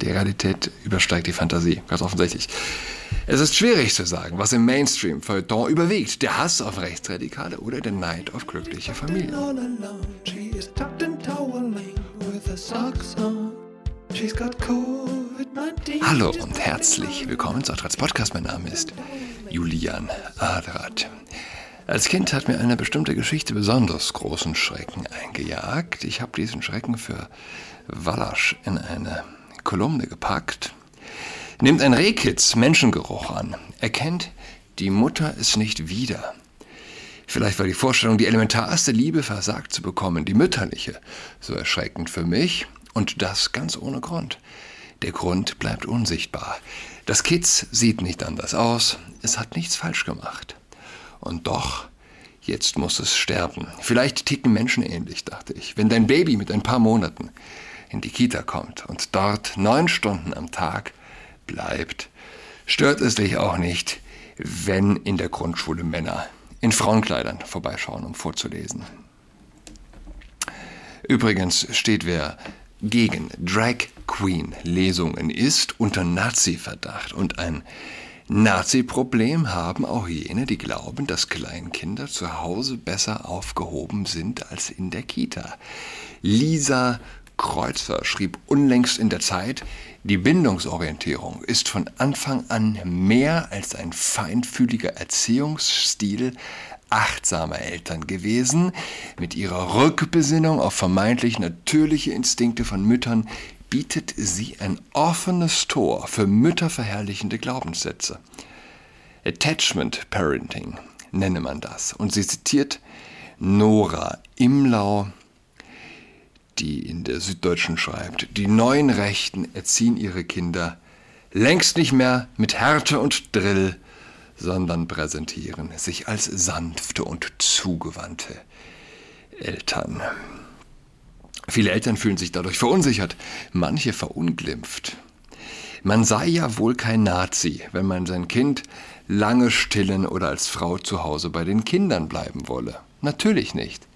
Die Realität übersteigt die Fantasie, ganz offensichtlich. Es ist schwierig zu sagen, was im Mainstream-Feuilleton überwiegt. Der Hass auf Rechtsradikale oder der Neid auf glückliche Familien. Hallo und herzlich willkommen zu Adrats Podcast. Mein Name ist Julian Adrat. Als Kind hat mir eine bestimmte Geschichte besonders großen Schrecken eingejagt. Ich habe diesen Schrecken für Wallasch in eine Kolumne gepackt. Nimmt ein Rehkitz Menschengeruch an, erkennt, die Mutter ist nicht wieder. Vielleicht war die Vorstellung, die elementarste Liebe versagt zu bekommen, die mütterliche, so erschreckend für mich und das ganz ohne Grund. Der Grund bleibt unsichtbar. Das Kitz sieht nicht anders aus, es hat nichts falsch gemacht. Und doch, jetzt muss es sterben. Vielleicht ticken Menschen ähnlich, dachte ich. Wenn dein Baby mit ein paar Monaten in die Kita kommt und dort neun Stunden am Tag bleibt, stört es dich auch nicht, wenn in der Grundschule Männer in Frauenkleidern vorbeischauen, um vorzulesen. Übrigens steht wer gegen Drag Queen Lesungen ist unter Nazi-Verdacht und ein Nazi-Problem haben auch jene, die glauben, dass Kleinkinder zu Hause besser aufgehoben sind als in der Kita. Lisa Kreuzer schrieb unlängst in der Zeit, die Bindungsorientierung ist von Anfang an mehr als ein feinfühliger Erziehungsstil achtsamer Eltern gewesen. Mit ihrer Rückbesinnung auf vermeintlich natürliche Instinkte von Müttern bietet sie ein offenes Tor für mütterverherrlichende Glaubenssätze. Attachment Parenting nenne man das. Und sie zitiert Nora Imlau, die in der Süddeutschen schreibt, die neuen Rechten erziehen ihre Kinder längst nicht mehr mit Härte und Drill, sondern präsentieren sich als sanfte und zugewandte Eltern. Viele Eltern fühlen sich dadurch verunsichert, manche verunglimpft. Man sei ja wohl kein Nazi, wenn man sein Kind lange stillen oder als Frau zu Hause bei den Kindern bleiben wolle. Natürlich nicht.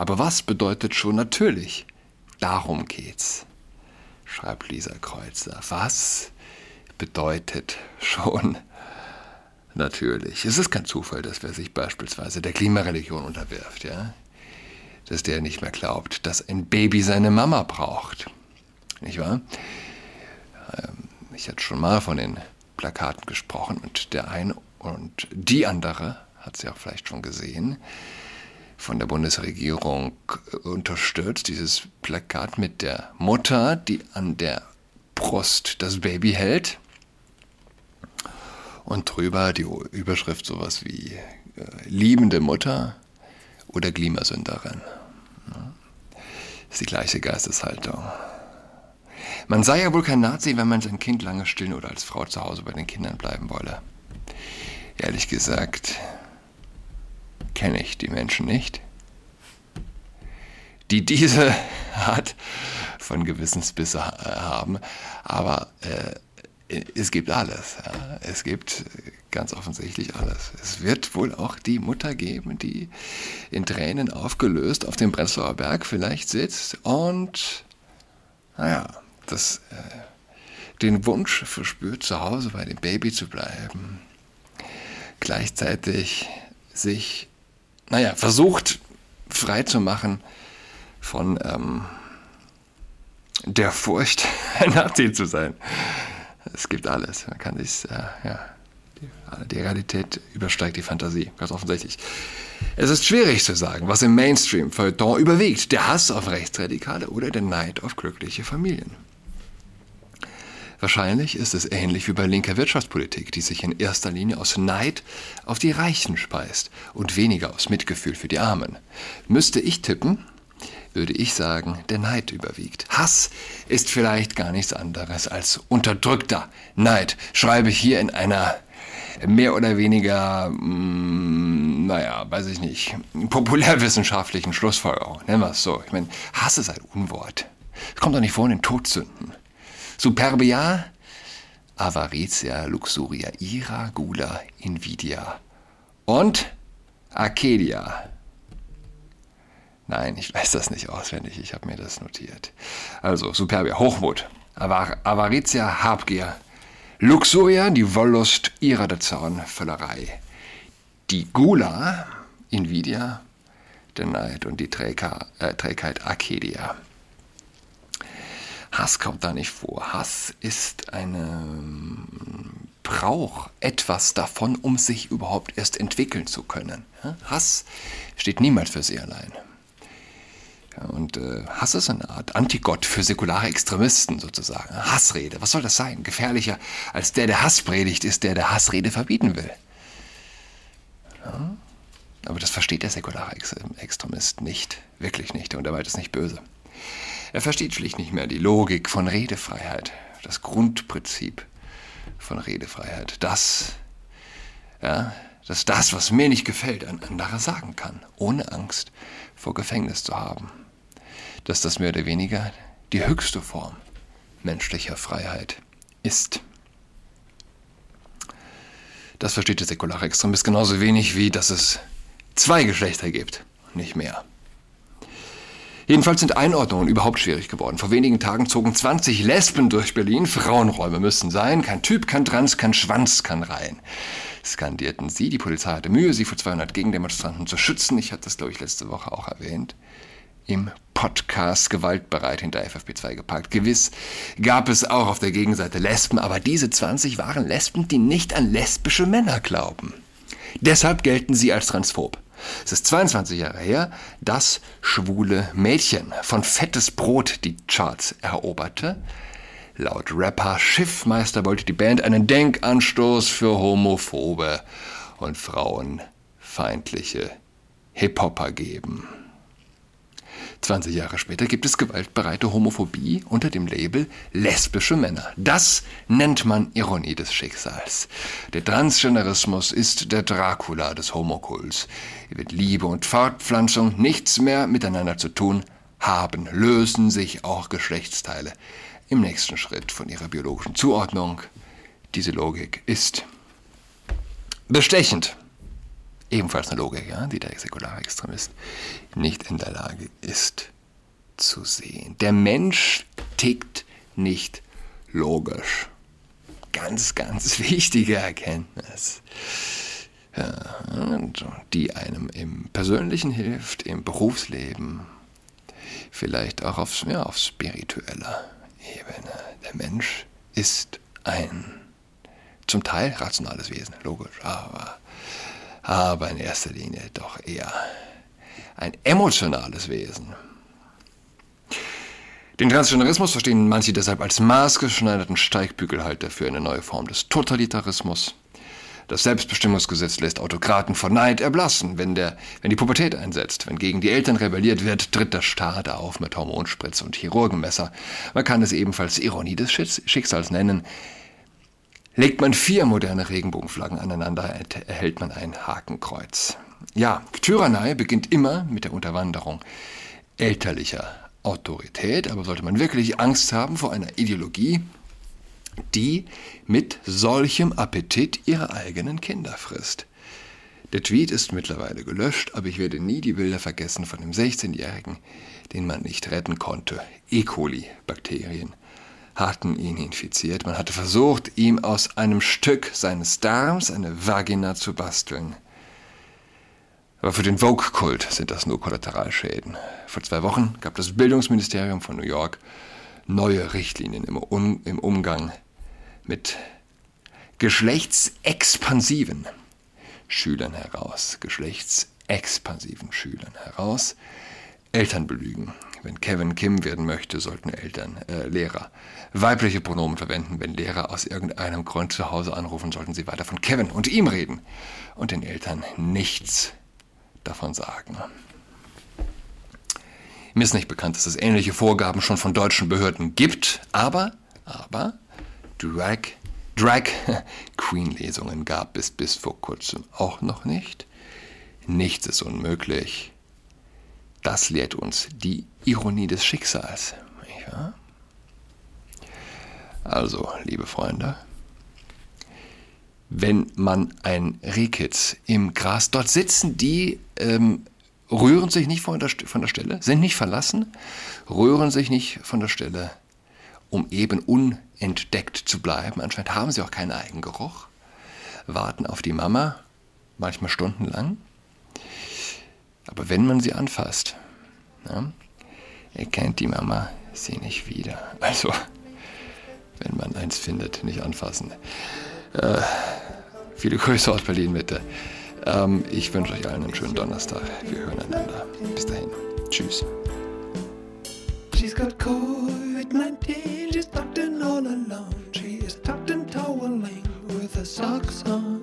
Aber was bedeutet schon natürlich? Darum geht's, schreibt Lisa Kreuzer. Was bedeutet schon natürlich? Es ist kein Zufall, dass wer sich beispielsweise der Klimareligion unterwirft, ja? dass der nicht mehr glaubt, dass ein Baby seine Mama braucht. Nicht wahr? Ähm, ich hatte schon mal von den Plakaten gesprochen und der eine und die andere hat sie auch vielleicht schon gesehen, von der Bundesregierung unterstützt, dieses Plakat mit der Mutter, die an der Brust das Baby hält. Und drüber die Überschrift sowas wie äh, liebende Mutter oder Klimasünderin. Das ist die gleiche Geisteshaltung. Man sei ja wohl kein Nazi, wenn man sein Kind lange stillen oder als Frau zu Hause bei den Kindern bleiben wolle. Ehrlich gesagt, kenne ich die Menschen nicht, die diese Art von Gewissensbisse haben. Aber äh, es gibt alles. Ja. Es gibt ganz offensichtlich alles. Es wird wohl auch die Mutter geben, die in Tränen aufgelöst auf dem Prenzlauer Berg vielleicht sitzt und, naja, das, äh, den Wunsch verspürt, zu Hause bei dem Baby zu bleiben. Gleichzeitig sich naja, versucht frei zu machen von ähm, der Furcht, ein Nazi zu sein. Es gibt alles. Man kann sich, äh, ja, die, Realität übersteigt die Fantasie, ganz offensichtlich. Es ist schwierig zu sagen, was im Mainstream-Feuilleton überwiegt. Der Hass auf Rechtsradikale oder der Neid auf glückliche Familien. Wahrscheinlich ist es ähnlich wie bei linker Wirtschaftspolitik, die sich in erster Linie aus Neid auf die Reichen speist und weniger aus Mitgefühl für die Armen. Müsste ich tippen, würde ich sagen, der Neid überwiegt. Hass ist vielleicht gar nichts anderes als unterdrückter Neid, schreibe ich hier in einer mehr oder weniger, mh, mm, naja, weiß ich nicht, populärwissenschaftlichen Schlussfolgerung. Nennen wir es so. Ich meine, Hass ist ein Unwort. Es kommt doch nicht vor in den Todsünden. Superbia, Avaritia, Luxuria, Ira, Gula, Invidia und Arcadia. Nein, ich weiß das nicht auswendig, ich habe mir das notiert. Also Superbia, Hochmut, Avar Avaritia, Habgier. Luxuria, die Wollust, ihrer der Zorn, Völlerei. Die Gula, Invidia, der Neid und die Trägheit, äh, Trägheit Arcadia. Hass kommt da nicht vor. Hass ist ein Brauch etwas davon, um sich überhaupt erst entwickeln zu können. Hass steht niemals für sie allein. Und äh, Hass ist eine Art Antigott für säkulare Extremisten sozusagen. Hassrede, was soll das sein? Gefährlicher als der, der Hass predigt, ist der, der Hassrede verbieten will. Aber das versteht der säkulare Extremist nicht, wirklich nicht, und er meint es nicht böse. Er versteht schlicht nicht mehr die Logik von Redefreiheit, das Grundprinzip von Redefreiheit. Das, ja, dass das, was mir nicht gefällt, ein anderer sagen kann, ohne Angst vor Gefängnis zu haben. Dass das mehr oder weniger die höchste Form menschlicher Freiheit ist. Das versteht der säkulare Extremist genauso wenig wie, dass es zwei Geschlechter gibt, nicht mehr. Jedenfalls sind Einordnungen überhaupt schwierig geworden. Vor wenigen Tagen zogen 20 Lesben durch Berlin. Frauenräume müssen sein. Kein Typ kann trans, kein Schwanz kann rein. Skandierten sie. Die Polizei hatte Mühe, sie vor 200 Gegendemonstranten zu schützen. Ich hatte das, glaube ich, letzte Woche auch erwähnt. Im Podcast gewaltbereit hinter FFP2 geparkt. Gewiss gab es auch auf der Gegenseite Lesben, aber diese 20 waren Lesben, die nicht an lesbische Männer glauben. Deshalb gelten sie als transphob. Es ist 22 Jahre her, dass schwule Mädchen von Fettes Brot die Charts eroberte. Laut Rapper Schiffmeister wollte die Band einen Denkanstoß für homophobe und frauenfeindliche Hip-Hopper geben. 20 Jahre später gibt es gewaltbereite Homophobie unter dem Label lesbische Männer. Das nennt man Ironie des Schicksals. Der Transgenderismus ist der Dracula des Homokults. Er wird Liebe und Fortpflanzung nichts mehr miteinander zu tun haben, lösen sich auch Geschlechtsteile im nächsten Schritt von ihrer biologischen Zuordnung. Diese Logik ist bestechend ebenfalls eine Logik, ja, die der säkulare Extremist nicht in der Lage ist zu sehen. Der Mensch tickt nicht logisch. Ganz, ganz wichtige Erkenntnis, die einem im Persönlichen hilft, im Berufsleben, vielleicht auch auf, ja, auf spiritueller Ebene. Der Mensch ist ein zum Teil rationales Wesen, logisch, aber aber in erster Linie doch eher ein emotionales Wesen. Den Transgenderismus verstehen manche deshalb als maßgeschneiderten Steigbügelhalter für eine neue Form des Totalitarismus. Das Selbstbestimmungsgesetz lässt Autokraten vor Neid erblassen, wenn, der, wenn die Pubertät einsetzt. Wenn gegen die Eltern rebelliert wird, tritt der Staat auf mit Hormonspritze und Chirurgenmesser. Man kann es ebenfalls Ironie des Schicksals nennen. Legt man vier moderne Regenbogenflaggen aneinander, erhält man ein Hakenkreuz. Ja, Tyrannei beginnt immer mit der Unterwanderung elterlicher Autorität, aber sollte man wirklich Angst haben vor einer Ideologie, die mit solchem Appetit ihre eigenen Kinder frisst. Der Tweet ist mittlerweile gelöscht, aber ich werde nie die Bilder vergessen von dem 16-Jährigen, den man nicht retten konnte. E. coli-Bakterien hatten ihn infiziert. Man hatte versucht, ihm aus einem Stück seines Darms eine Vagina zu basteln. Aber für den Vogue-Kult sind das nur Kollateralschäden. Vor zwei Wochen gab das Bildungsministerium von New York neue Richtlinien im, um im Umgang mit geschlechtsexpansiven Schülern heraus. Geschlechtsexpansiven Schülern heraus. Eltern belügen. Wenn Kevin Kim werden möchte, sollten Eltern, äh, Lehrer weibliche Pronomen verwenden. Wenn Lehrer aus irgendeinem Grund zu Hause anrufen, sollten sie weiter von Kevin und ihm reden und den Eltern nichts davon sagen. Mir ist nicht bekannt, dass es ähnliche Vorgaben schon von deutschen Behörden gibt, aber, aber, Drag, Drag Queen Lesungen gab es bis vor kurzem auch noch nicht. Nichts ist unmöglich. Das lehrt uns die Ironie des Schicksals. Ja? Also, liebe Freunde, wenn man ein Rehkitz im Gras, dort sitzen die, ähm, rühren sich nicht von der, von der Stelle, sind nicht verlassen, rühren sich nicht von der Stelle um eben unentdeckt zu bleiben. Anscheinend haben sie auch keinen Eigengeruch. Warten auf die Mama, manchmal stundenlang. Aber wenn man sie anfasst, ja, erkennt die Mama sie nicht wieder. Also, wenn man eins findet, nicht anfassen. Äh, viele Grüße aus Berlin, bitte. Ähm, ich wünsche euch allen einen schönen Donnerstag. Wir hören einander. Bis dahin. Tschüss. She's got COVID-19, she's tucked in all alone. She is tucked in toweling with her socks on.